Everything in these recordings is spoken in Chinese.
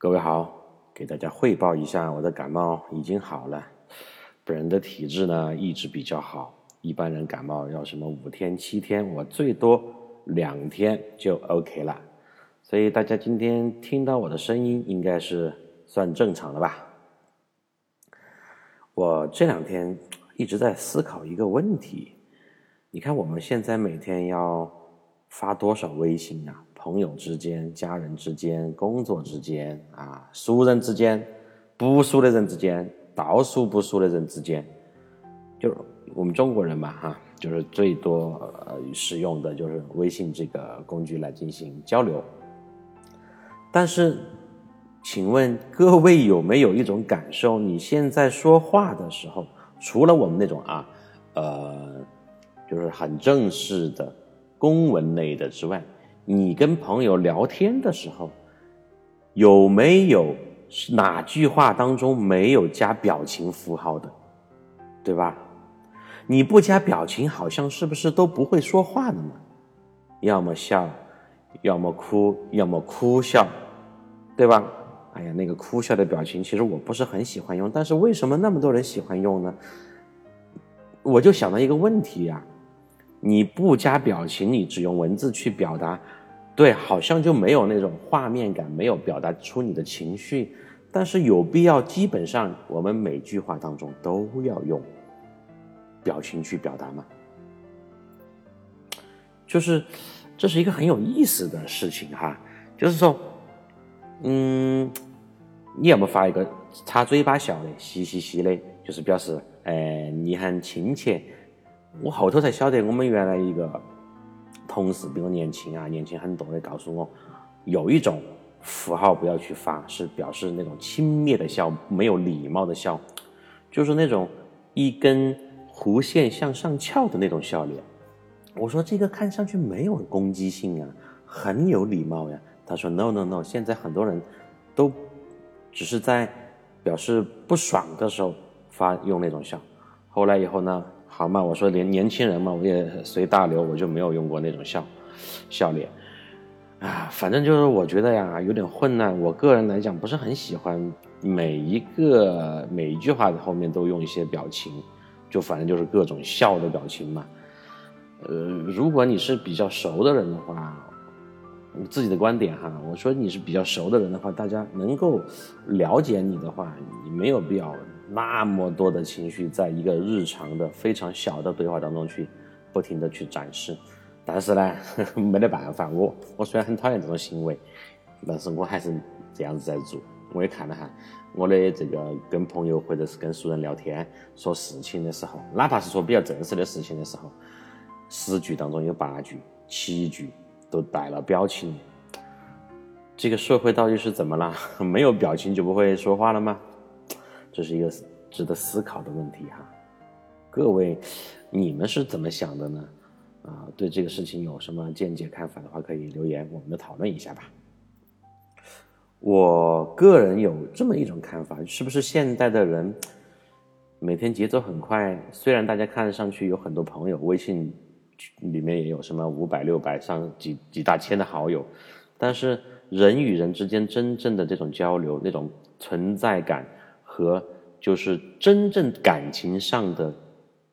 各位好，给大家汇报一下，我的感冒已经好了。本人的体质呢一直比较好，一般人感冒要什么五天七天，我最多两天就 OK 了。所以大家今天听到我的声音，应该是算正常了吧？我这两天一直在思考一个问题，你看我们现在每天要发多少微信啊？朋友之间、家人之间、工作之间啊，熟人之间、不熟的人之间、到熟不熟的人之间，就是我们中国人嘛，哈，就是最多呃使用的就是微信这个工具来进行交流。但是，请问各位有没有一种感受？你现在说话的时候，除了我们那种啊，呃，就是很正式的公文类的之外，你跟朋友聊天的时候，有没有哪句话当中没有加表情符号的，对吧？你不加表情，好像是不是都不会说话的嘛？要么笑，要么哭，要么哭笑，对吧？哎呀，那个哭笑的表情，其实我不是很喜欢用，但是为什么那么多人喜欢用呢？我就想到一个问题呀，你不加表情，你只用文字去表达。对，好像就没有那种画面感，没有表达出你的情绪，但是有必要，基本上我们每句话当中都要用表情去表达吗？就是这是一个很有意思的事情哈，就是说，嗯，你要么发一个擦嘴巴笑的，嘻嘻嘻的，就是表示，哎，你很亲切。我后头才晓得，我们原来一个。同事比我年轻啊，年轻很多的，告诉我有一种符号不要去发，是表示那种轻蔑的笑，没有礼貌的笑，就是那种一根弧线向上翘的那种笑脸。我说这个看上去没有攻击性啊，很有礼貌呀。他说 no no no，现在很多人都只是在表示不爽的时候发用那种笑。后来以后呢？好嘛，我说年年轻人嘛，我也随大流，我就没有用过那种笑笑脸啊。反正就是我觉得呀，有点混乱。我个人来讲，不是很喜欢每一个每一句话的后面都用一些表情，就反正就是各种笑的表情嘛。呃，如果你是比较熟的人的话，你自己的观点哈，我说你是比较熟的人的话，大家能够了解你的话，你没有必要。那么多的情绪，在一个日常的非常小的对话当中去不停的去展示，但是呢，没得办法，我我虽然很讨厌这种行为，但是我还是这样子在做。我也看了哈，我的这个跟朋友或者是跟熟人聊天说事情的时候，哪怕是说比较正式的事情的时候，十句当中有八句、七句都带了表情。这个社会到底是怎么了？没有表情就不会说话了吗？这是一个值得思考的问题哈，各位，你们是怎么想的呢？啊，对这个事情有什么见解看法的话，可以留言，我们讨论一下吧。我个人有这么一种看法，是不是现代的人每天节奏很快？虽然大家看上去有很多朋友，微信里面也有什么五百、六百上几几大千的好友，但是人与人之间真正的这种交流，那种存在感。和就是真正感情上的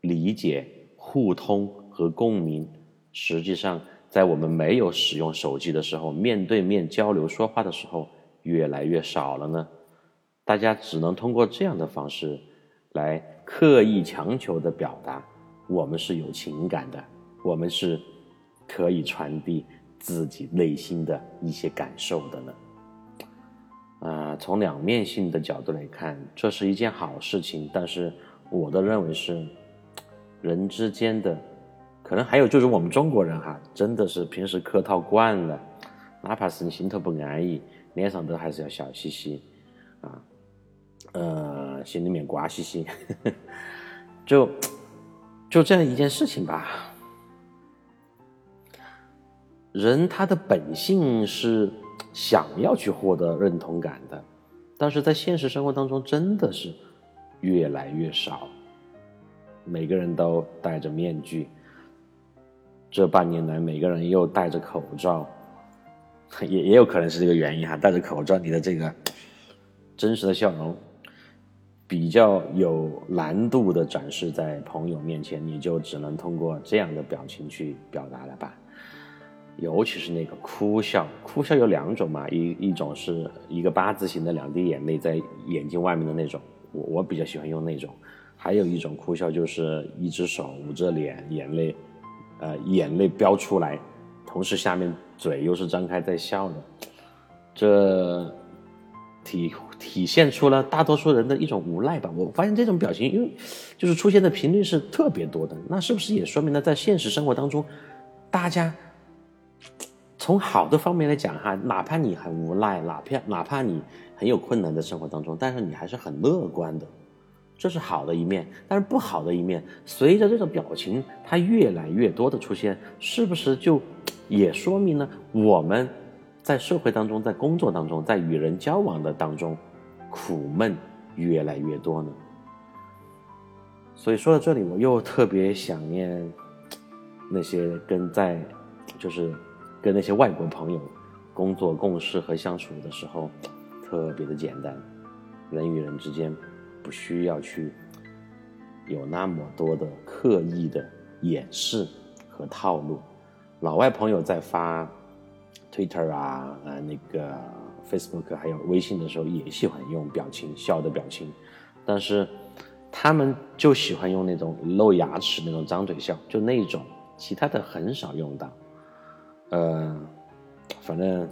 理解、互通和共鸣，实际上在我们没有使用手机的时候，面对面交流说话的时候，越来越少了呢。大家只能通过这样的方式，来刻意强求的表达，我们是有情感的，我们是可以传递自己内心的一些感受的呢。从两面性的角度来看，这是一件好事情。但是，我的认为是，人之间的，可能还有就是我们中国人哈，真的是平时客套惯了，哪怕是你心头不安逸，脸上都还是要笑嘻嘻，啊，呃，心里面瓜兮兮，就就这样一件事情吧。人他的本性是。想要去获得认同感的，但是在现实生活当中真的是越来越少。每个人都戴着面具，这半年来每个人又戴着口罩，也也有可能是这个原因哈。戴着口罩，你的这个 真实的笑容，比较有难度的展示在朋友面前，你就只能通过这样的表情去表达了吧。尤其是那个哭笑，哭笑有两种嘛，一一种是一个八字形的两滴眼泪在眼睛外面的那种，我我比较喜欢用那种。还有一种哭笑，就是一只手捂着脸，眼泪，呃，眼泪飙出来，同时下面嘴又是张开在笑的，这体体现出了大多数人的一种无奈吧。我发现这种表情，因为就是出现的频率是特别多的，那是不是也说明了在现实生活当中，大家从好的方面来讲哈，哪怕你很无奈，哪怕哪怕你很有困难的生活当中，但是你还是很乐观的。这是好的一面，但是不好的一面，随着这种表情它越来越多的出现，是不是就也说明了我们在社会当中、在工作当中、在与人交往的当中，苦闷越来越多呢？所以说到这里，我又特别想念那些跟在就是跟那些外国朋友工作共事和相处的时候，特别的简单，人与人之间。不需要去有那么多的刻意的掩饰和套路。老外朋友在发 Twitter 啊、呃那个 Facebook 还有微信的时候，也喜欢用表情笑的表情，但是他们就喜欢用那种露牙齿那种张嘴笑，就那种，其他的很少用到。呃，反正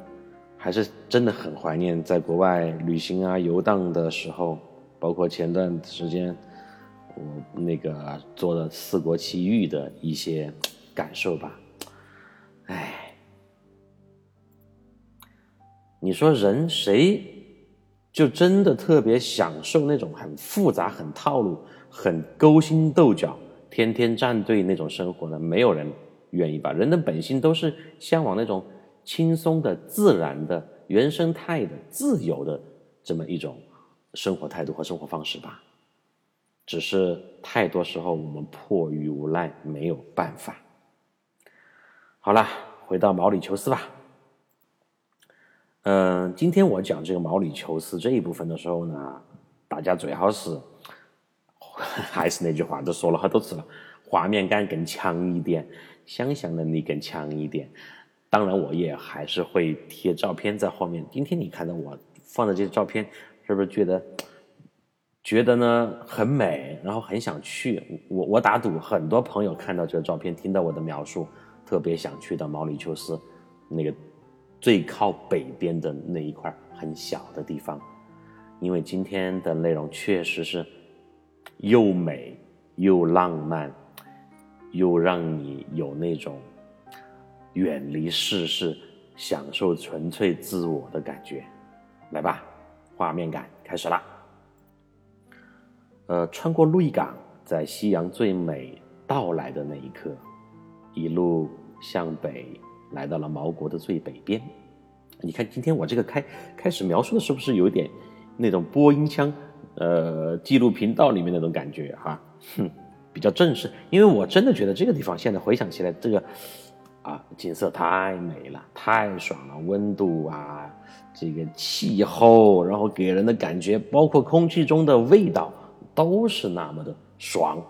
还是真的很怀念在国外旅行啊、游荡的时候。包括前段时间我那个做的四国奇遇的一些感受吧，哎，你说人谁就真的特别享受那种很复杂、很套路、很勾心斗角、天天站队那种生活呢？没有人愿意吧？人的本性都是向往那种轻松的、自然的、原生态的、自由的这么一种。生活态度和生活方式吧，只是太多时候我们迫于无奈没有办法。好了，回到毛里求斯吧。嗯，今天我讲这个毛里求斯这一部分的时候呢，大家最好是还是那句话，都说了好多次了，画面感更强一点，想象能力更强一点。当然，我也还是会贴照片在后面。今天你看到我放的这些照片。是不是觉得觉得呢很美，然后很想去？我我打赌，很多朋友看到这个照片，听到我的描述，特别想去到毛里求斯那个最靠北边的那一块很小的地方，因为今天的内容确实是又美又浪漫，又让你有那种远离世事、享受纯粹自我的感觉。来吧。画面感开始了。呃，穿过鹿邑港，在夕阳最美到来的那一刻，一路向北，来到了毛国的最北边。你看，今天我这个开开始描述的是不是有点那种播音腔？呃，记录频道里面那种感觉哈，哼，比较正式。因为我真的觉得这个地方现在回想起来，这个。啊，景色太美了，太爽了，温度啊，这个气候，然后给人的感觉，包括空气中的味道，都是那么的爽。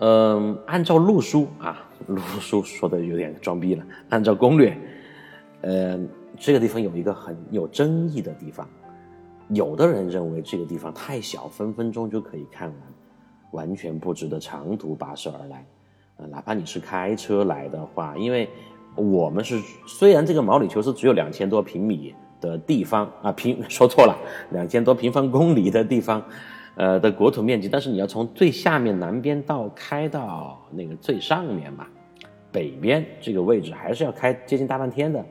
嗯，按照路书啊，路书说的有点装逼了。按照攻略，嗯，这个地方有一个很有争议的地方，有的人认为这个地方太小，分分钟就可以看完，完全不值得长途跋涉而来。啊，哪怕你是开车来的话，因为我们是虽然这个毛里求斯只有两千多平米的地方啊，平 说错了，两千多平方公里的地方，呃的国土面积，但是你要从最下面南边到开到那个最上面嘛，北边这个位置还是要开接近大半天的，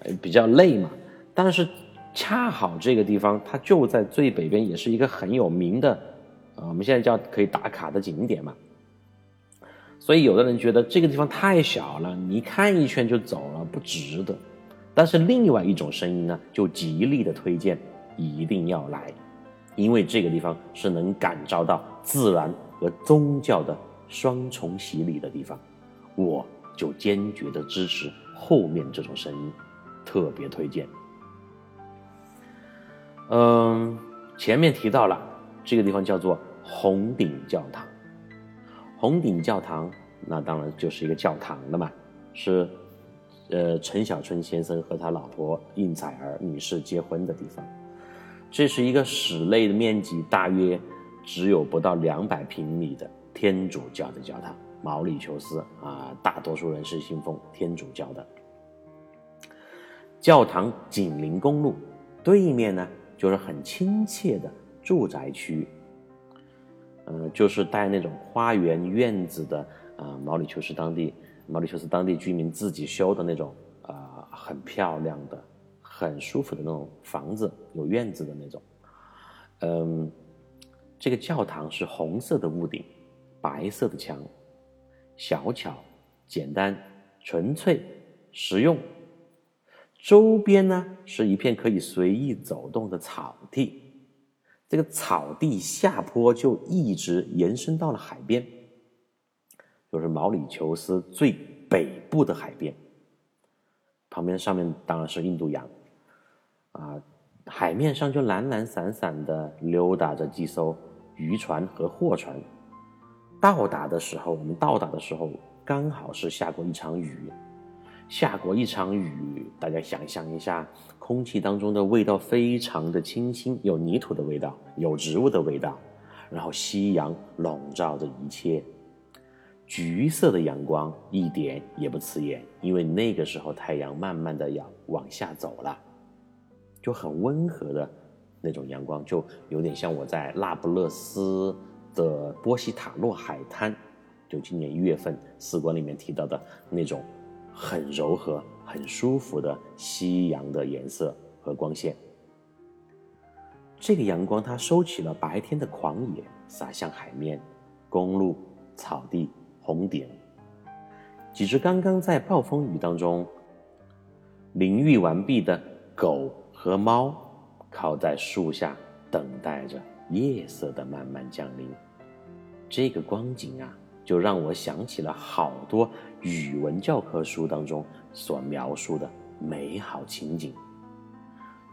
呃比较累嘛。但是恰好这个地方它就在最北边，也是一个很有名的，呃我们现在叫可以打卡的景点嘛。所以，有的人觉得这个地方太小了，你看一圈就走了，不值得。但是，另外一种声音呢，就极力的推荐一定要来，因为这个地方是能感召到自然和宗教的双重洗礼的地方。我就坚决的支持后面这种声音，特别推荐。嗯，前面提到了这个地方叫做红顶教堂。红顶教堂，那当然就是一个教堂了嘛，是呃陈小春先生和他老婆应采儿女士结婚的地方。这是一个室内的面积大约只有不到两百平米的天主教的教堂，毛里求斯啊，大多数人是信奉天主教的。教堂紧邻公路，对面呢就是很亲切的住宅区，嗯，就是带那种花园院子的啊，毛里求斯当地毛里求斯当地居民自己修的那种啊，很漂亮的、很舒服的那种房子，有院子的那种。嗯，这个教堂是红色的屋顶，白色的墙，小巧、简单、纯粹、实用。周边呢是一片可以随意走动的草地，这个草地下坡就一直延伸到了海边，就是毛里求斯最北部的海边。旁边上面当然是印度洋，啊，海面上就懒懒散散的溜达着几艘渔船和货船。到达的时候，我们到达的时候刚好是下过一场雨。下过一场雨，大家想象一下，空气当中的味道非常的清新，有泥土的味道，有植物的味道，然后夕阳笼罩着一切，橘色的阳光一点也不刺眼，因为那个时候太阳慢慢的要往下走了，就很温和的那种阳光，就有点像我在那不勒斯的波西塔洛海滩，就今年一月份四国里面提到的那种。很柔和、很舒服的夕阳的颜色和光线。这个阳光它收起了白天的狂野，洒向海面、公路、草地、红顶。几只刚刚在暴风雨当中淋浴完毕的狗和猫，靠在树下等待着夜色的慢慢降临。这个光景啊！就让我想起了好多语文教科书当中所描述的美好情景，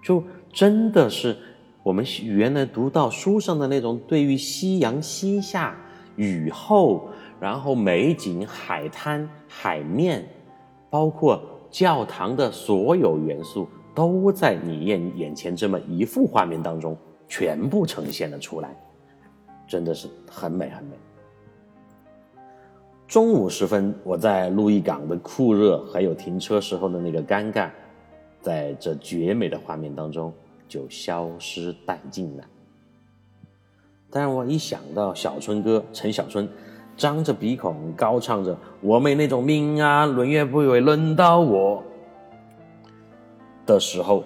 就真的是我们原来读到书上的那种对于夕阳西下、雨后，然后美景、海滩、海面，包括教堂的所有元素，都在你眼眼前这么一幅画面当中全部呈现了出来，真的是很美很美。中午时分，我在路易港的酷热，还有停车时候的那个尴尬，在这绝美的画面当中就消失殆尽了。但是我一想到小春哥陈小春张着鼻孔高唱着“我没那种命啊，轮也不会轮到我”的时候，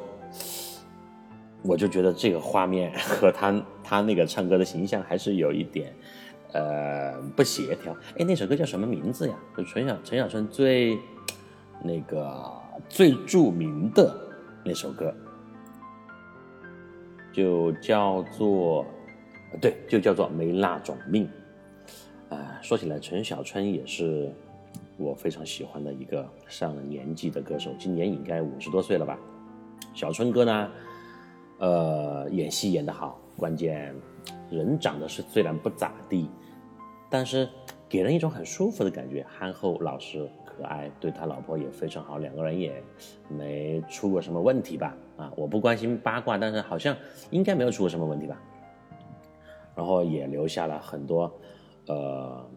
我就觉得这个画面和他他那个唱歌的形象还是有一点。呃，不协调。哎，那首歌叫什么名字呀？就陈小陈小春最那个最著名的那首歌，就叫做对，就叫做没那种命。啊，说起来，陈小春也是我非常喜欢的一个上了年纪的歌手，今年应该五十多岁了吧？小春哥呢，呃，演戏演得好，关键。人长得是虽然不咋地，但是给人一种很舒服的感觉，憨厚老实可爱，对他老婆也非常好，两个人也没出过什么问题吧？啊，我不关心八卦，但是好像应该没有出过什么问题吧？然后也留下了很多呃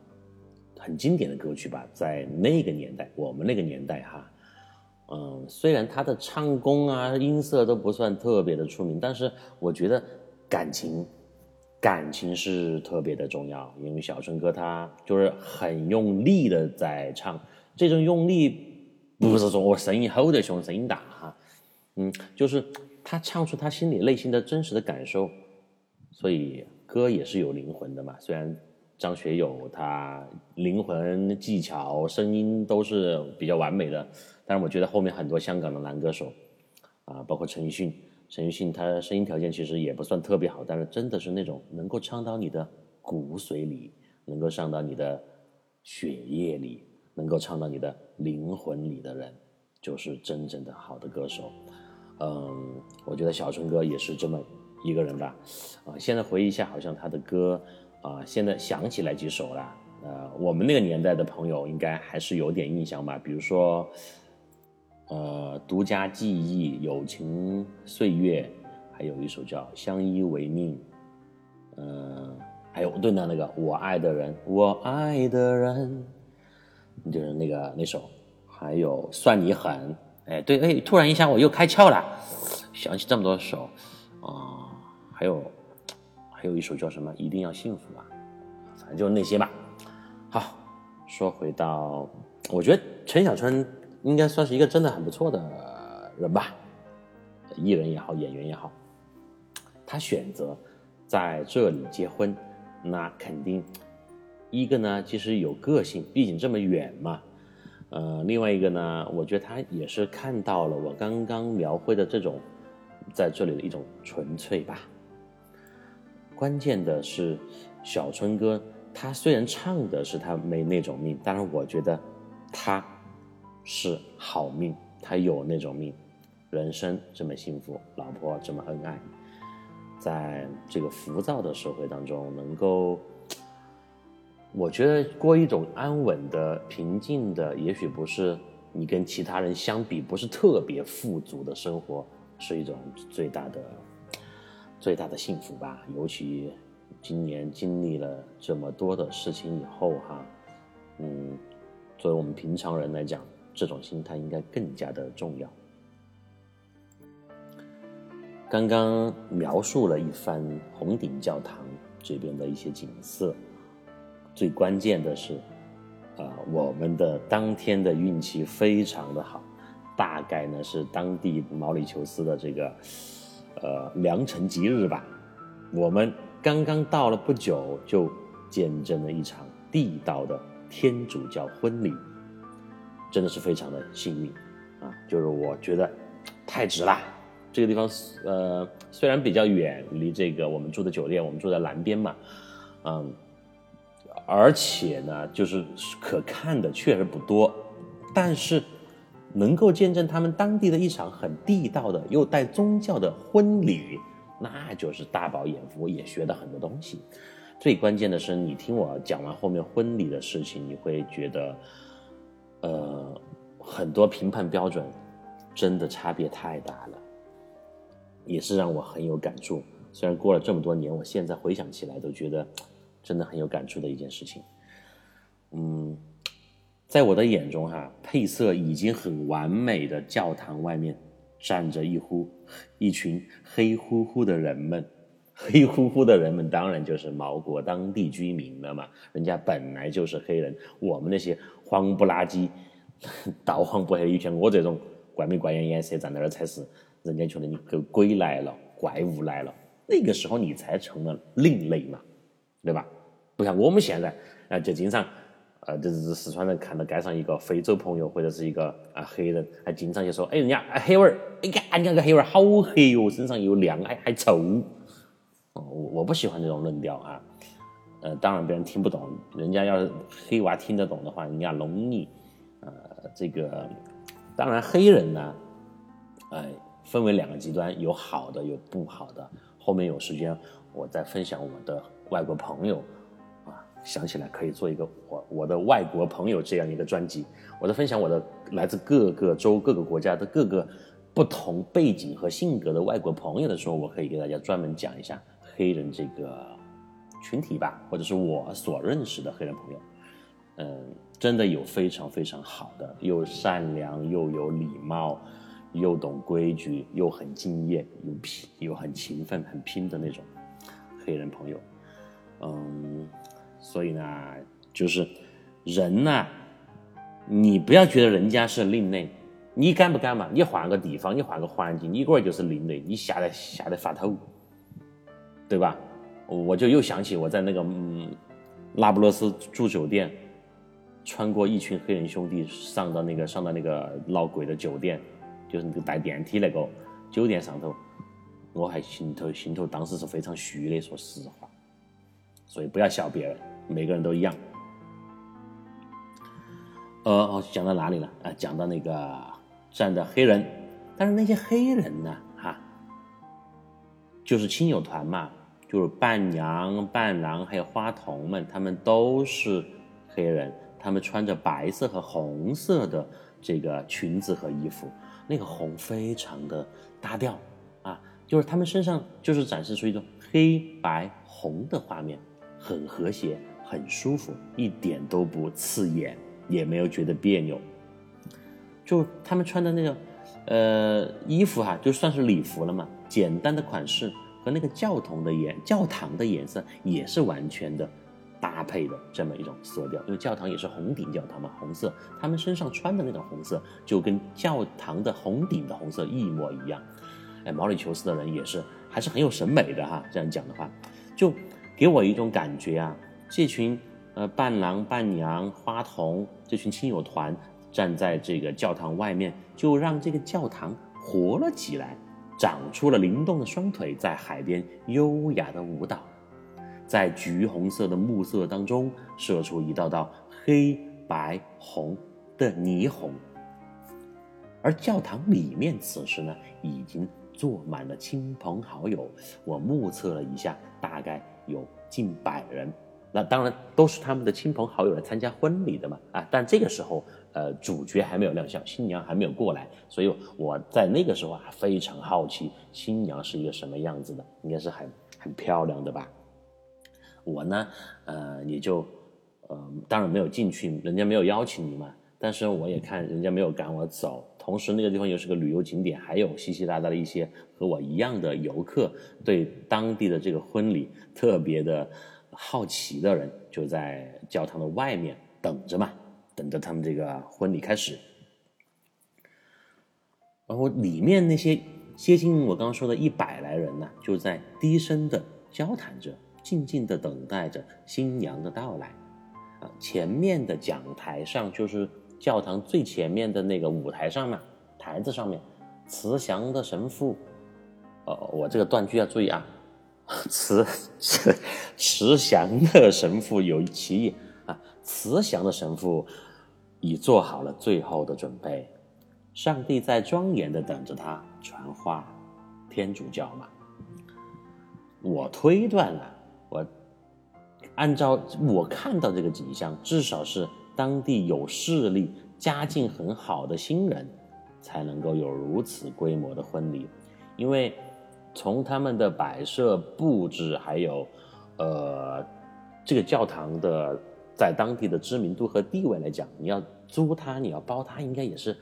很经典的歌曲吧，在那个年代，我们那个年代哈，嗯，虽然他的唱功啊音色都不算特别的出名，但是我觉得感情。感情是特别的重要，因为小春哥他就是很用力的在唱，这种用力不是说我声音吼得凶，声音大哈，嗯，就是他唱出他心里内心的真实的感受，所以歌也是有灵魂的嘛。虽然张学友他灵魂、技巧、声音都是比较完美的，但是我觉得后面很多香港的男歌手啊，包括陈奕迅。陈奕迅他声音条件其实也不算特别好，但是真的是那种能够唱到你的骨髓里，能够上到你的血液里，能够唱到你的灵魂里的人，就是真正的好的歌手。嗯，我觉得小春哥也是这么一个人吧，啊，现在回忆一下，好像他的歌啊，现在想起来几首了。呃，我们那个年代的朋友应该还是有点印象吧，比如说，呃，独家记忆、友情岁月，还有一首叫《相依为命》，嗯，还有对的那个我爱的人，我爱的人，就是那个那首，还有算你狠，哎，对，哎，突然一下我又开窍了，想起这么多首，啊，还有还有一首叫什么？一定要幸福啊，反正就那些吧。好，说回到，我觉得陈小春应该算是一个真的很不错的人吧，艺人也好，演员也好，他选择在这里结婚，那肯定一个呢，其实有个性，毕竟这么远嘛，呃，另外一个呢，我觉得他也是看到了我刚刚描绘的这种在这里的一种纯粹吧。关键的是小春哥。他虽然唱的是他没那种命，但是我觉得他是好命，他有那种命，人生这么幸福，老婆这么恩爱，在这个浮躁的社会当中，能够，我觉得过一种安稳的、平静的，也许不是你跟其他人相比不是特别富足的生活，是一种最大的、最大的幸福吧，尤其。今年经历了这么多的事情以后，哈，嗯，作为我们平常人来讲，这种心态应该更加的重要。刚刚描述了一番红顶教堂这边的一些景色，最关键的是，啊，我们的当天的运气非常的好，大概呢是当地毛里求斯的这个，呃，良辰吉日吧，我们。刚刚到了不久，就见证了一场地道的天主教婚礼，真的是非常的幸运啊！就是我觉得太值了。这个地方呃虽然比较远离这个我们住的酒店，我们住在南边嘛，嗯，而且呢就是可看的确实不多，但是能够见证他们当地的一场很地道的又带宗教的婚礼。那就是大饱眼福，也学到很多东西。最关键的是，你听我讲完后面婚礼的事情，你会觉得，呃，很多评判标准真的差别太大了，也是让我很有感触。虽然过了这么多年，我现在回想起来都觉得真的很有感触的一件事情。嗯，在我的眼中，哈，配色已经很完美的教堂外面。站着一呼一群黑乎乎的人们，黑乎乎的人们当然就是毛国当地居民了嘛，人家本来就是黑人，我们那些黄不拉几、倒黄不黑一片，我这种怪眉怪眼颜色站那儿才是，人家觉得你个鬼来了，怪物来了，那个时候你才成了另类嘛，对吧？不像我们现在啊，就经常。呃，就是四川人看到街上一个非洲朋友或者是一个啊黑人，还经常就说：“哎，人家啊黑娃儿，哎呀，你那个黑娃儿好黑哦，身上又亮，还还臭。”哦，我我不喜欢这种论调啊。呃，当然别人听不懂，人家要是黑娃听得懂的话，人家弄你。呃，这个当然黑人呢，呃，分为两个极端，有好的，有不好的。后面有时间我再分享我的外国朋友。啊想起来可以做一个我我的外国朋友这样一个专辑，我在分享我的来自各个州各个国家的各个不同背景和性格的外国朋友的时候，我可以给大家专门讲一下黑人这个群体吧，或者是我所认识的黑人朋友，嗯，真的有非常非常好的，又善良又有礼貌，又懂规矩，又很敬业，又拼又很勤奋很拼的那种黑人朋友，嗯。所以呢，就是人呢，你不要觉得人家是另类，你敢不敢嘛？你换个地方，你换个环境，你个儿就是另类，你吓得吓得发抖，对吧？我就又想起我在那个嗯，那不勒斯住酒店，穿过一群黑人兄弟上到那个上到那个闹鬼的酒店，就是那个带电梯那个酒店上头，我还心头心头当时是非常虚的，说实话。所以不要笑别人。每个人都一样。呃，哦，讲到哪里了？啊，讲到那个站的黑人，但是那些黑人呢？哈，就是亲友团嘛，就是伴娘、伴郎还有花童们，他们都是黑人，他们穿着白色和红色的这个裙子和衣服，那个红非常的搭调啊，就是他们身上就是展示出一种黑白红的画面，很和谐，很舒服，一点都不刺眼，也没有觉得别扭。就他们穿的那个呃衣服哈，就算是礼服了嘛，简单的款式和那个教堂的颜教堂的颜色也是完全的搭配的这么一种色调，因为教堂也是红顶教堂嘛，红色，他们身上穿的那种红色就跟教堂的红顶的红色一模一样。哎，毛里求斯的人也是还是很有审美的哈，这样讲的话，就给我一种感觉啊，这群呃伴郎伴娘花童这群亲友团。站在这个教堂外面，就让这个教堂活了起来，长出了灵动的双腿，在海边优雅的舞蹈，在橘红色的暮色当中射出一道道黑白红的霓虹。而教堂里面此时呢，已经坐满了亲朋好友，我目测了一下，大概有近百人。那当然都是他们的亲朋好友来参加婚礼的嘛啊！但这个时候，呃，主角还没有亮相，新娘还没有过来，所以我在那个时候啊，非常好奇新娘是一个什么样子的，应该是很很漂亮的吧。我呢，呃，也就呃，当然没有进去，人家没有邀请你嘛。但是我也看人家没有赶我走，同时那个地方又是个旅游景点，还有稀稀拉拉的一些和我一样的游客，对当地的这个婚礼特别的。好奇的人就在教堂的外面等着嘛，等着他们这个婚礼开始。然后里面那些接近我刚刚说的一百来人呢，就在低声的交谈着，静静的等待着新娘的到来。啊，前面的讲台上就是教堂最前面的那个舞台上嘛，台子上面，慈祥的神父，呃，我这个断句要注意啊。慈慈 慈祥的神父有其意啊，慈祥的神父已做好了最后的准备，上帝在庄严的等着他传话，天主教嘛。我推断了，我按照我看到这个景象，至少是当地有势力、家境很好的新人，才能够有如此规模的婚礼，因为。从他们的摆设布置，还有，呃，这个教堂的在当地的知名度和地位来讲，你要租它，你要包它，应该也是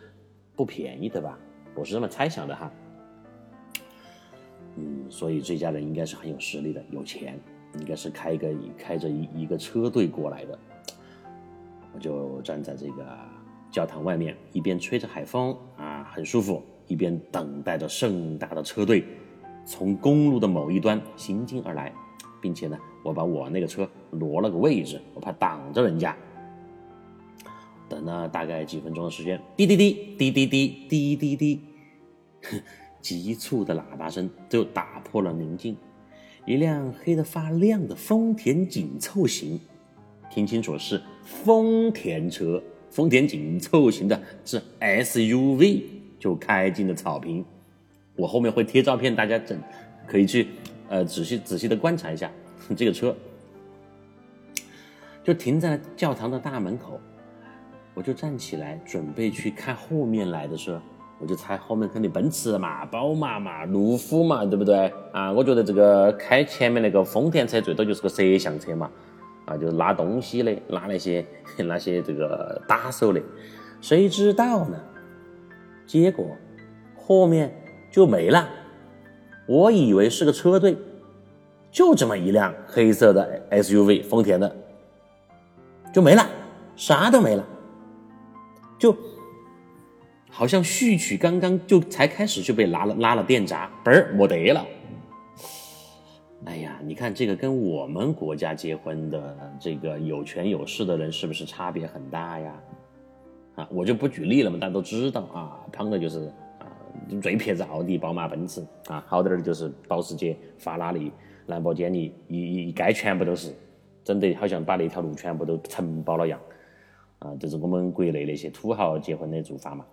不便宜的吧？我是这么猜想的哈。嗯，所以这家人应该是很有实力的，有钱，应该是开一个开着一一个车队过来的。我就站在这个教堂外面，一边吹着海风啊，很舒服，一边等待着盛大的车队。从公路的某一端行进而来，并且呢，我把我那个车挪了个位置，我怕挡着人家。等了大概几分钟的时间，滴滴滴滴滴滴滴滴滴，急促的喇叭声就打破了宁静。一辆黑得发亮的丰田紧凑型，听清楚是丰田车，丰田紧凑型的是 SUV，就开进了草坪。我后面会贴照片，大家整可以去呃仔细仔细的观察一下这个车，就停在教堂的大门口，我就站起来准备去看后面来的车，我就猜后面肯定奔驰嘛、宝马嘛、路虎嘛，对不对啊？我觉得这个开前面那个丰田车最多就是个摄像车嘛，啊，就是拉东西的，拉那些 那些这个打手的，谁知道呢？结果后面。就没了，我以为是个车队，就这么一辆黑色的 SUV，丰田的，就没了，啥都没了，就好像序曲刚刚就才开始就被拉了拉了电闸，嘣儿没得了。哎呀，你看这个跟我们国家结婚的这个有权有势的人是不是差别很大呀？啊，我就不举例了嘛，大家都知道啊，胖的就是。最撇子奥迪、宝马、奔驰啊，好点儿的就是保时捷、法拉利、兰博基尼，一一概全部都是，整得好像把那条路全部都承包了样啊！这是我们国内那些土豪结婚的做法嘛。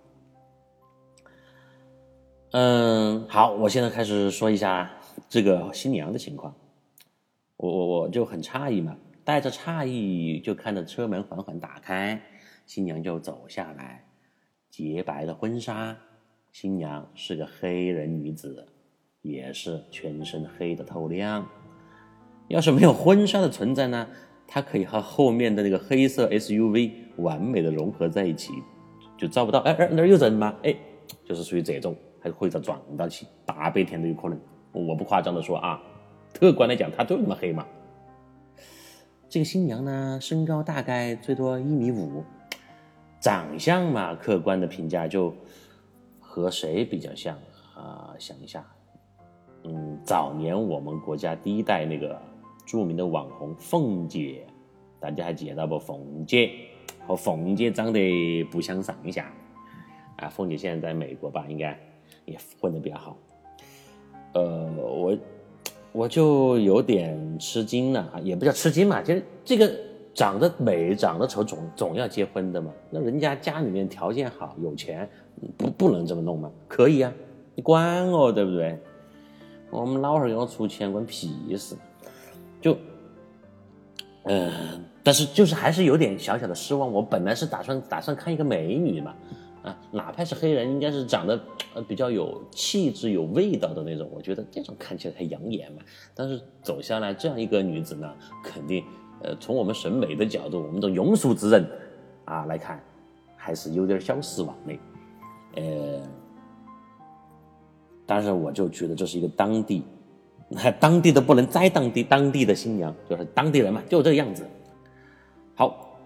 嗯，好，我现在开始说一下这个新娘的情况。我我我就很诧异嘛，带着诧异就看着车门缓缓打开，新娘就走下来，洁白的婚纱，新娘是个黑人女子，也是全身黑的透亮。要是没有婚纱的存在呢，她可以和后面的那个黑色 SUV 完美的融合在一起，就照不到。哎哎，那儿有人吗？哎，就是属于这种。还会遭撞到起，大白天都有可能。我不夸张的说啊，客观来讲，她就那么黑嘛。这个新娘呢，身高大概最多一米五，长相嘛，客观的评价就和谁比较像啊？想一下，嗯，早年我们国家第一代那个著名的网红凤姐，大家还记得不？凤姐和凤姐长得不相上下啊。凤姐现在在美国吧，应该。也混得比较好，呃，我我就有点吃惊了啊，也不叫吃惊嘛，就是这个长得美、长得丑总总要结婚的嘛。那人家家里面条件好、有钱，不不能这么弄吗？可以啊，你管我对不对？我们老汉儿给我出钱，关屁事。就，嗯，但是就是还是有点小小的失望。我本来是打算打算看一个美女嘛。啊，哪怕是黑人，应该是长得呃比较有气质、有味道的那种。我觉得这种看起来才养眼嘛。但是走下来这样一个女子呢，肯定呃从我们审美的角度，我们的庸俗之人啊来看，还是有点小失望的。呃，但是我就觉得这是一个当地，当地的不能再当地，当地的新娘就是当地人嘛，就这个样子。好，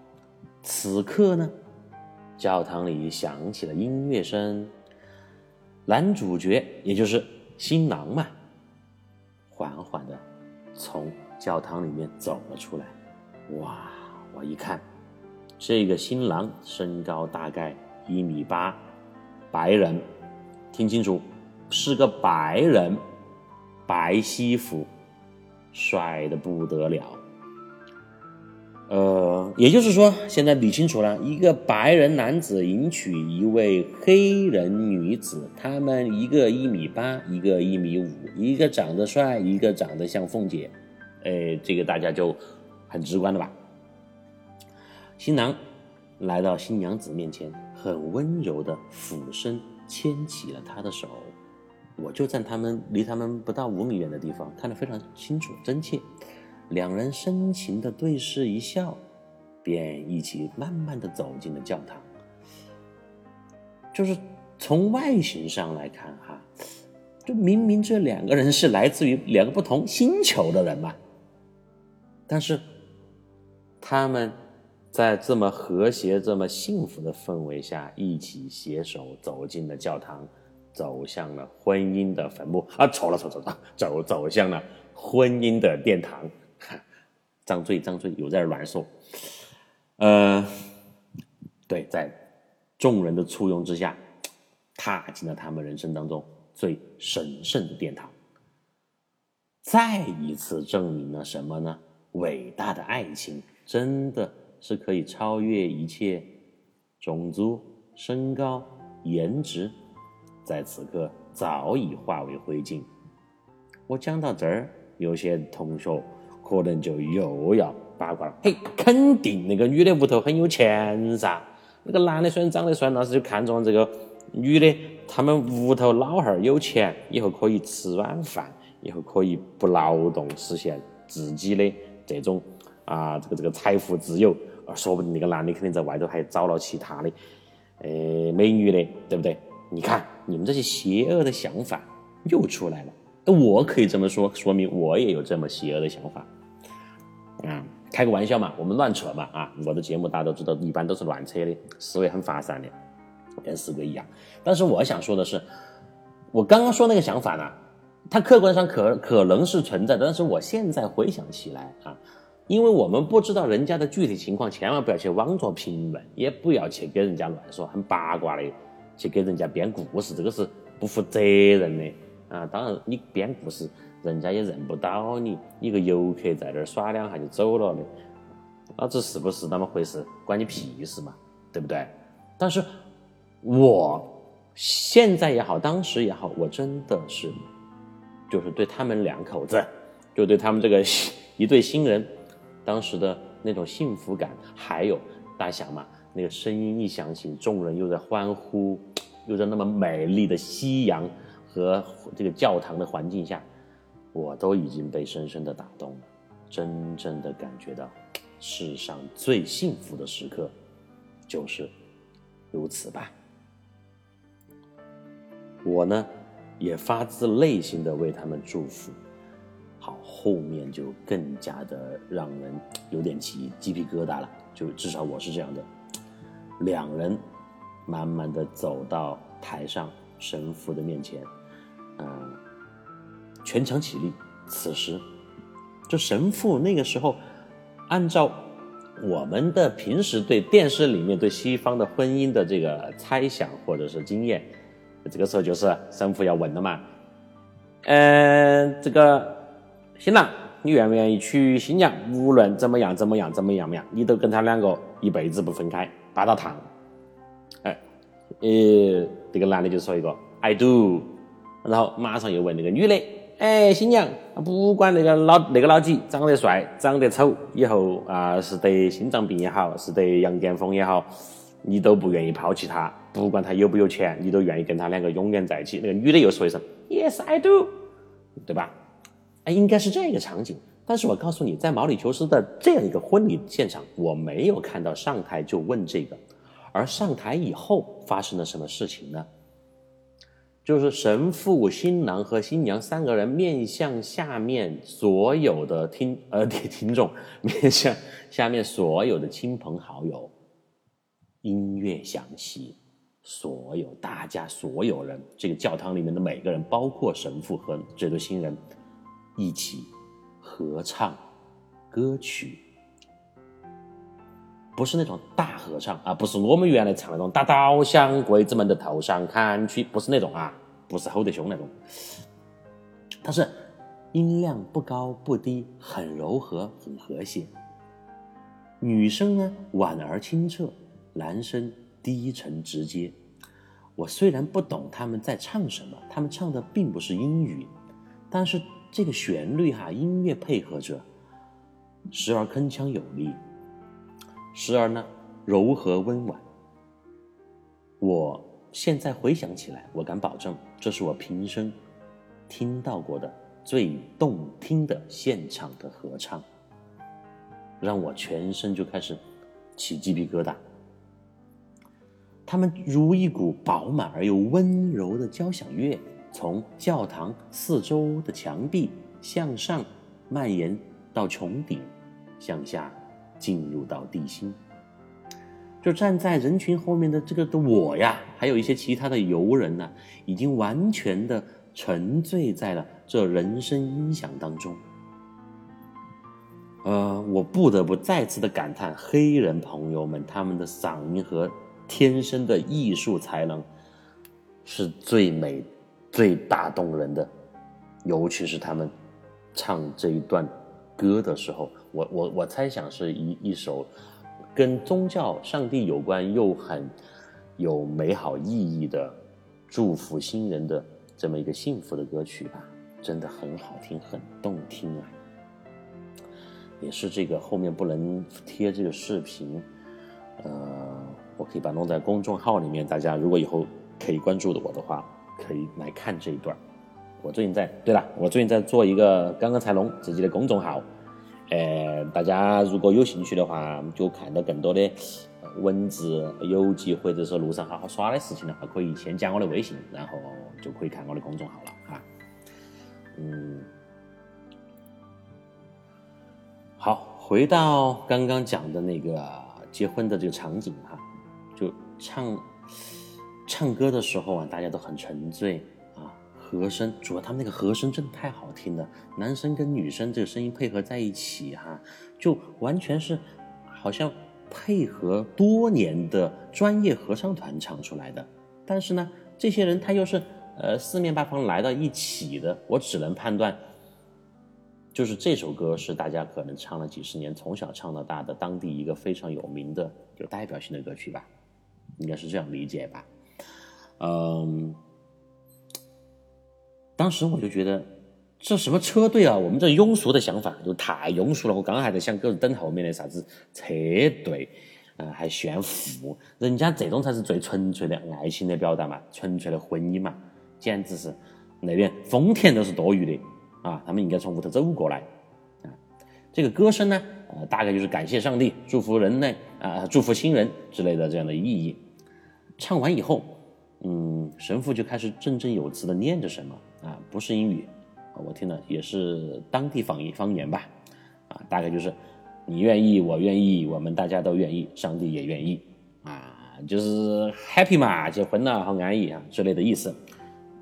此刻呢。教堂里响起了音乐声，男主角也就是新郎嘛，缓缓的从教堂里面走了出来。哇！我一看，这个新郎身高大概一米八，白人，听清楚，是个白人，白西服，帅的不得了。呃，也就是说，现在理清楚了，一个白人男子迎娶一位黑人女子，他们一个一米八，一个一米五，一个长得帅，一个长得像凤姐，哎，这个大家就很直观的吧？新郎来到新娘子面前，很温柔的俯身牵起了她的手，我就在他们离他们不到五米远的地方，看得非常清楚真切。两人深情的对视一笑，便一起慢慢的走进了教堂。就是从外形上来看，哈，就明明这两个人是来自于两个不同星球的人嘛，但是他们在这么和谐、这么幸福的氛围下，一起携手走进了教堂，走向了婚姻的坟墓啊！错了，错错错，走走向了婚姻的殿堂。张嘴张嘴又在乱说，呃，对，在众人的簇拥之下，踏进了他们人生当中最神圣的殿堂，再一次证明了什么呢？伟大的爱情真的是可以超越一切种族、身高、颜值，在此刻早已化为灰烬。我讲到这儿，有些同学。可能就又要八卦了，嘿，肯定那个女的屋头很有钱噻。那个男的虽然长得帅，但是就看中这个女的，他们屋头老汉儿有钱，以后可以吃软饭，以后可以不劳动实现自己的这种啊，这个这个财富自由。啊说不定那个男的肯定在外头还找了其他的呃美女的，对不对？你看你们这些邪恶的想法又出来了。我可以这么说，说明我也有这么邪恶的想法。啊，开个玩笑嘛，我们乱扯嘛啊！我的节目大家都知道，一般都是乱扯的，思维很发散的，跟四哥一样。但是我想说的是，我刚刚说那个想法呢，它客观上可可能是存在的，但是我现在回想起来啊，因为我们不知道人家的具体情况，千万不要去妄作评论，也不要去给人家乱说，很八卦的去给人家编故事，这个是不负责任的。啊，当然，你编故事，人家也认不到你，一个游客在这儿耍两下就走了的，老子是不是那么回事，关你屁事嘛，对不对？但是，我现在也好，当时也好，我真的是，就是对他们两口子，就对他们这个一对新人，当时的那种幸福感，还有大家想嘛，那个声音一响起，众人又在欢呼，又在那么美丽的夕阳和这个教堂的环境下，我都已经被深深的打动了，真正的感觉到世上最幸福的时刻，就是如此吧。我呢，也发自内心的为他们祝福。好，后面就更加的让人有点起鸡皮疙瘩了。就至少我是这样的。两人慢慢的走到台上神父的面前，嗯，全场起立。此时，就神父那个时候，按照我们的平时对电视里面对西方的婚姻的这个猜想或者是经验。这个时候就是神父要问了嘛，嗯，这个新郎，你愿不愿意娶新娘？无论怎么样，怎么样，怎么样怎么样，你都跟他两个一辈子不分开，扒到烫。哎，呃，这个男的就说一个 I do，然后马上又问那个女的，哎，新娘，不管那个老那个老几长得帅，长得丑，以后啊是得心脏病也好，是得羊癫疯也好，你都不愿意抛弃他。不管他有不有钱，你都愿意跟他两个永远在一起。那个女的又说一声 “Yes, I do”，对吧？哎，应该是这样一个场景。但是我告诉你，在毛里求斯的这样一个婚礼现场，我没有看到上台就问这个。而上台以后发生了什么事情呢？就是神父、新郎和新娘三个人面向下面所有的听呃听众，面向下面所有的亲朋好友，音乐响起。所有大家所有人，这个教堂里面的每个人，包括神父和这对新人，一起合唱歌曲，不是那种大合唱啊，不是我们原来唱那种“大刀向鬼子们的头上砍去”，不是那种啊，不是吼得凶那种，它是音量不高不低，很柔和，很和谐。女声呢婉而清澈，男声。低沉直接，我虽然不懂他们在唱什么，他们唱的并不是英语，但是这个旋律哈，音乐配合着，时而铿锵有力，时而呢柔和温婉。我现在回想起来，我敢保证，这是我平生听到过的最动听的现场的合唱，让我全身就开始起鸡皮疙瘩。他们如一股饱满而又温柔的交响乐，从教堂四周的墙壁向上蔓延到穹顶，向下进入到地心。就站在人群后面的这个的我呀，还有一些其他的游人呢，已经完全的沉醉在了这人声音响当中。呃，我不得不再次的感叹黑人朋友们他们的嗓音和。天生的艺术才能是最美、最打动人的，尤其是他们唱这一段歌的时候，我我我猜想是一一首跟宗教、上帝有关又很有美好意义的祝福新人的这么一个幸福的歌曲吧，真的很好听，很动听啊！也是这个后面不能贴这个视频，呃。我可以把弄在公众号里面，大家如果以后可以关注的我的话，可以来看这一段。我最近在，对了，我最近在做一个刚刚才弄自己的公众号，呃，大家如果有兴趣的话，就看到更多的文字游记或者说路上好好耍的事情的话，可以先加我的微信，然后就可以看我的公众号了哈。嗯，好，回到刚刚讲的那个结婚的这个场景哈。就唱唱歌的时候啊，大家都很沉醉啊，和声主要他们那个和声真的太好听了，男生跟女生这个声音配合在一起哈，就完全是好像配合多年的专业合唱团唱出来的。但是呢，这些人他又是呃四面八方来到一起的，我只能判断，就是这首歌是大家可能唱了几十年，从小唱到大的当地一个非常有名的、有代表性的歌曲吧。应该是这样理解吧，嗯，当时我就觉得这什么车队啊，我们这庸俗的想法就太庸俗了。我刚还在想，狗日等后面的啥子车队，啊，还炫富，人家这种才是最纯粹的爱情的表达嘛，纯粹的婚姻嘛，简直是那边丰田都是多余的啊，他们应该从屋头走过来啊。这个歌声呢，呃，大概就是感谢上帝，祝福人类啊，祝福新人之类的这样的意义。唱完以后。嗯，神父就开始振振有词的念着什么啊，不是英语，我听了也是当地方言方言吧，啊，大概就是你愿意，我愿意，我们大家都愿意，上帝也愿意，啊，就是 happy 嘛，结婚了好安逸啊之类的意思。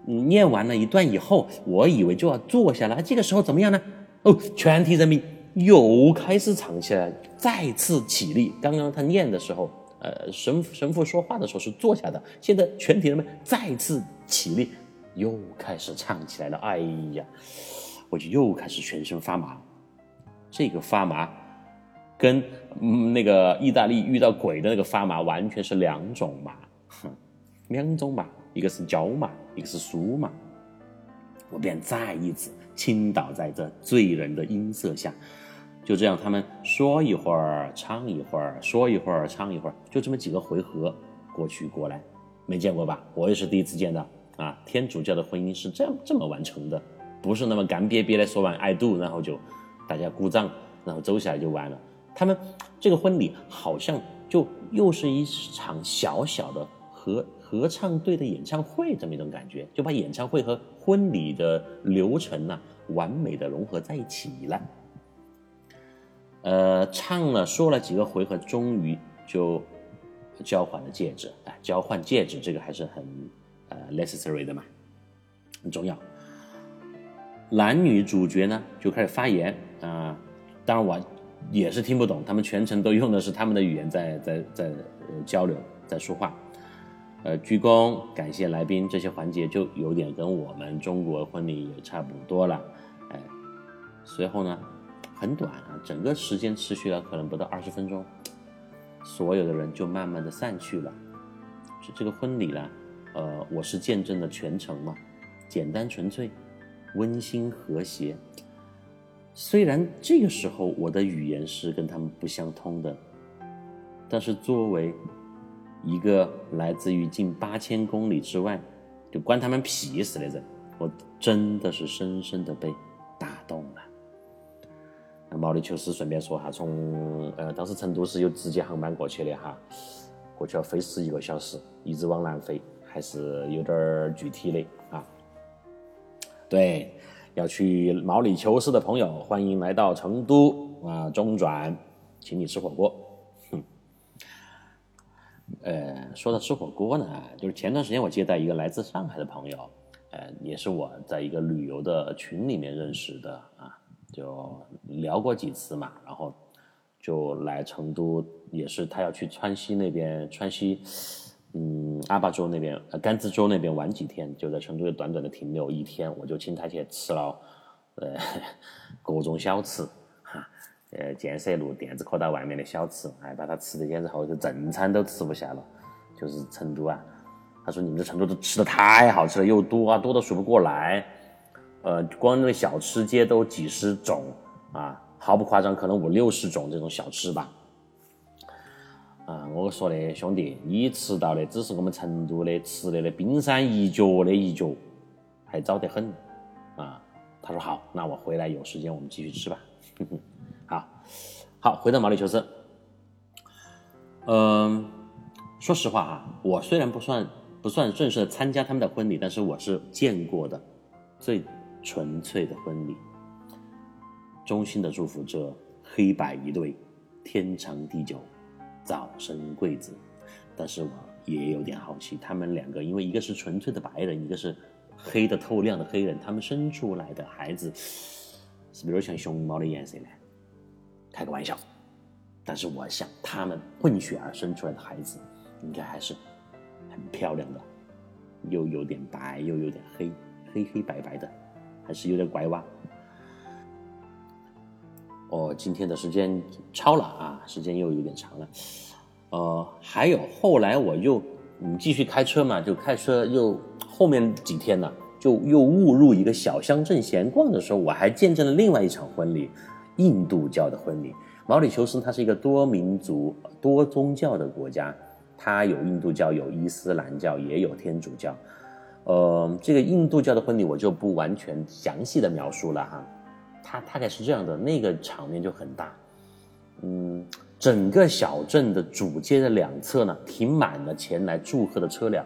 念完了一段以后，我以为就要坐下了，这个时候怎么样呢？哦，全体人民又开始唱起来，再次起立。刚刚他念的时候。呃，神神父说话的时候是坐下的，现在全体人们再次起立，又开始唱起来了。哎呀，我就又开始全身发麻。这个发麻跟嗯那个意大利遇到鬼的那个发麻完全是两种麻，哼，两种麻，一个是焦麻，一个是酥麻。我便再一次倾倒在这醉人的音色下。就这样，他们说一会儿，唱一会儿，说一会儿，唱一会儿，就这么几个回合过去过来，没见过吧？我也是第一次见到啊！天主教的婚姻是这样这么完成的，不是那么干瘪瘪的说完 I do，然后就大家鼓掌，然后走下来就完了。他们这个婚礼好像就又是一场小小的合合唱队的演唱会这么一种感觉，就把演唱会和婚礼的流程呢完美的融合在一起了。呃，唱了说了几个回合，终于就交换了戒指。啊，交换戒指这个还是很呃 necessary 的嘛，很重要。男女主角呢就开始发言啊，当然我也是听不懂，他们全程都用的是他们的语言在在在交流，在说话。呃，鞠躬感谢来宾这些环节就有点跟我们中国婚礼也差不多了。哎，随后呢？很短啊，整个时间持续了可能不到二十分钟，所有的人就慢慢的散去了。这这个婚礼呢，呃，我是见证了全程嘛，简单纯粹，温馨和谐。虽然这个时候我的语言是跟他们不相通的，但是作为一个来自于近八千公里之外，就关他们屁事的人，我真的是深深的被打动了。毛里求斯顺便说哈，从呃当时成都是有直接航班过去的哈，过去要飞十一个小时，一直往南飞，还是有点具体的啊。对，要去毛里求斯的朋友，欢迎来到成都啊中转，请你吃火锅。哼，呃，说到吃火锅呢，就是前段时间我接待一个来自上海的朋友，呃，也是我在一个旅游的群里面认识的啊。就聊过几次嘛，然后就来成都，也是他要去川西那边，川西，嗯，阿坝州那边，呃，甘孜州那边玩几天，就在成都短短的停留一天，我就请他去吃了，呃，各种小吃，哈，呃，建设路电子科大外面的小吃，哎，把他吃的简直后头正餐都吃不下了，就是成都啊，他说你们这成都都吃的太好吃了，又多啊，多的数不过来。呃，光那个小吃街都几十种啊，毫不夸张，可能五六十种这种小吃吧。啊，我说的兄弟，你吃到的只是我们成都的吃的的冰山一角的一角，还早得很啊。他说好，那我回来有时间我们继续吃吧。好，好，回到毛里求斯。嗯，说实话哈，我虽然不算不算正式参加他们的婚礼，但是我是见过的最。纯粹的婚礼，衷心的祝福这黑白一对，天长地久，早生贵子。但是我也有点好奇，他们两个，因为一个是纯粹的白人，一个是黑的透亮的黑人，他们生出来的孩子是不是有点像熊猫的颜色呢？开个玩笑。但是我想，他们混血儿生出来的孩子，应该还是很漂亮的，又有点白，又有点黑，黑黑白白的。还是有点拐弯。哦，今天的时间超了啊，时间又有点长了。呃，还有后来我又嗯继续开车嘛，就开车又后面几天呢，就又误入一个小乡镇闲逛的时候，我还见证了另外一场婚礼，印度教的婚礼。毛里求斯它是一个多民族、多宗教的国家，它有印度教，有伊斯兰教，也有天主教。呃，这个印度教的婚礼我就不完全详细的描述了哈，它大概是这样的，那个场面就很大，嗯，整个小镇的主街的两侧呢停满了前来祝贺的车辆，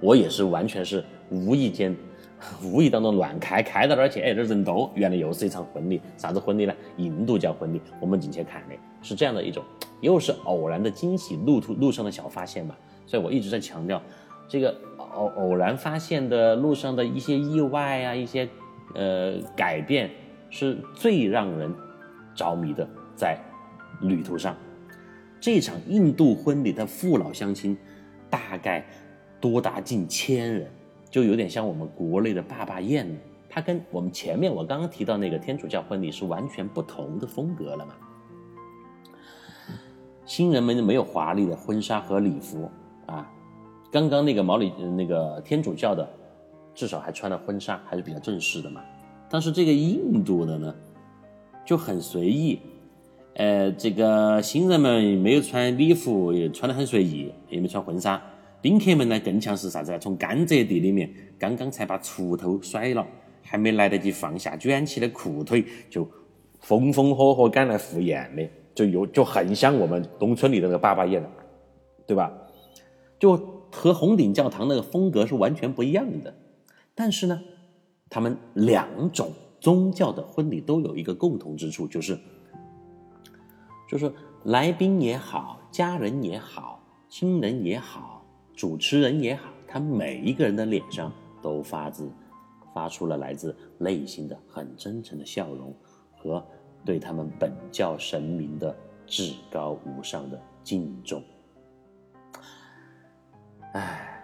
我也是完全是无意间。无意当中乱开，开到那儿去，哎，这人多，原来又是一场婚礼，啥子婚礼呢？印度教婚礼，我们进去看的，是这样的一种，又是偶然的惊喜，路途路上的小发现嘛。所以我一直在强调，这个偶偶然发现的路上的一些意外啊，一些呃改变，是最让人着迷的。在旅途上，这场印度婚礼的父老乡亲大概多达近千人。就有点像我们国内的坝坝宴，它跟我们前面我刚刚提到那个天主教婚礼是完全不同的风格了嘛。新人们没有华丽的婚纱和礼服啊，刚刚那个毛里那个天主教的，至少还穿了婚纱，还是比较正式的嘛。但是这个印度的呢，就很随意，呃，这个新人们没有穿礼服，也穿得很随意，也没穿婚纱。宾客们呢更像是啥子？从甘蔗地里面刚刚才把锄头甩了，还没来得及放下卷起的裤腿，就风风火火赶来赴宴的，就有就很像我们农村里的那个爸爸宴了，对吧？就和红顶教堂那个风格是完全不一样的。但是呢，他们两种宗教的婚礼都有一个共同之处，就是就是来宾也好，家人也好，亲人也好。主持人也好，他每一个人的脸上都发自发出了来自内心的很真诚的笑容和对他们本教神明的至高无上的敬重。唉，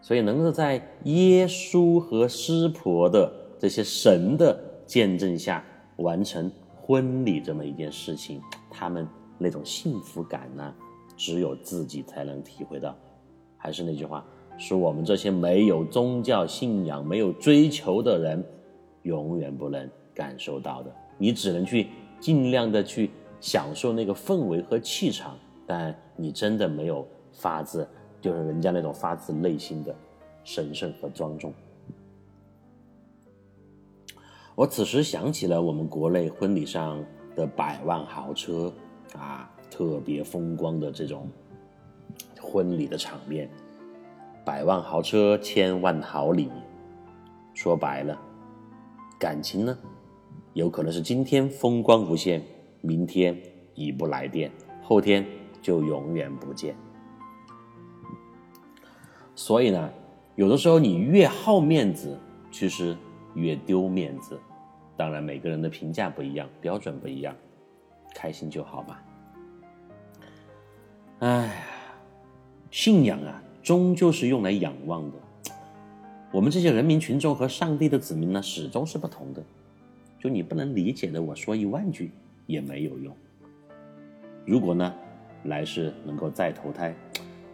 所以能够在耶稣和师婆的这些神的见证下完成婚礼这么一件事情，他们那种幸福感呢，只有自己才能体会到。还是那句话，是我们这些没有宗教信仰、没有追求的人，永远不能感受到的。你只能去尽量的去享受那个氛围和气场，但你真的没有发自，就是人家那种发自内心的神圣和庄重。我此时想起了我们国内婚礼上的百万豪车啊，特别风光的这种。婚礼的场面，百万豪车，千万好礼。说白了，感情呢，有可能是今天风光无限，明天已不来电，后天就永远不见。所以呢，有的时候你越好面子，其实越丢面子。当然，每个人的评价不一样，标准不一样，开心就好吧。哎呀。信仰啊，终究是用来仰望的。我们这些人民群众和上帝的子民呢，始终是不同的。就你不能理解的，我说一万句也没有用。如果呢，来世能够再投胎，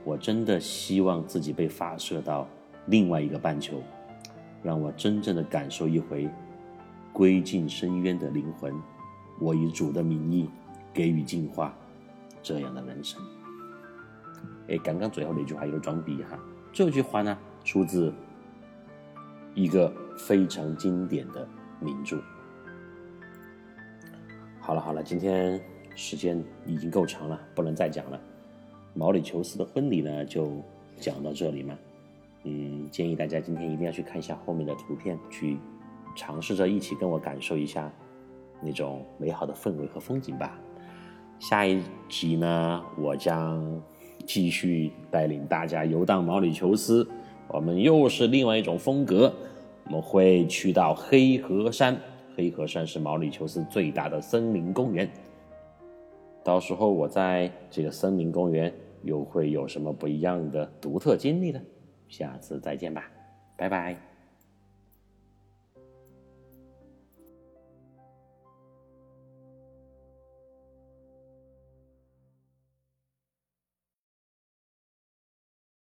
我真的希望自己被发射到另外一个半球，让我真正的感受一回归尽深渊的灵魂。我以主的名义给予净化，这样的人生。哎，刚刚最后那句话有点装逼哈。这句话呢，出自一个非常经典的名著。好了好了，今天时间已经够长了，不能再讲了。毛里求斯的婚礼呢，就讲到这里嘛。嗯，建议大家今天一定要去看一下后面的图片，去尝试着一起跟我感受一下那种美好的氛围和风景吧。下一集呢，我将。继续带领大家游荡毛里求斯，我们又是另外一种风格。我们会去到黑河山，黑河山是毛里求斯最大的森林公园。到时候我在这个森林公园又会有什么不一样的独特经历呢？下次再见吧，拜拜。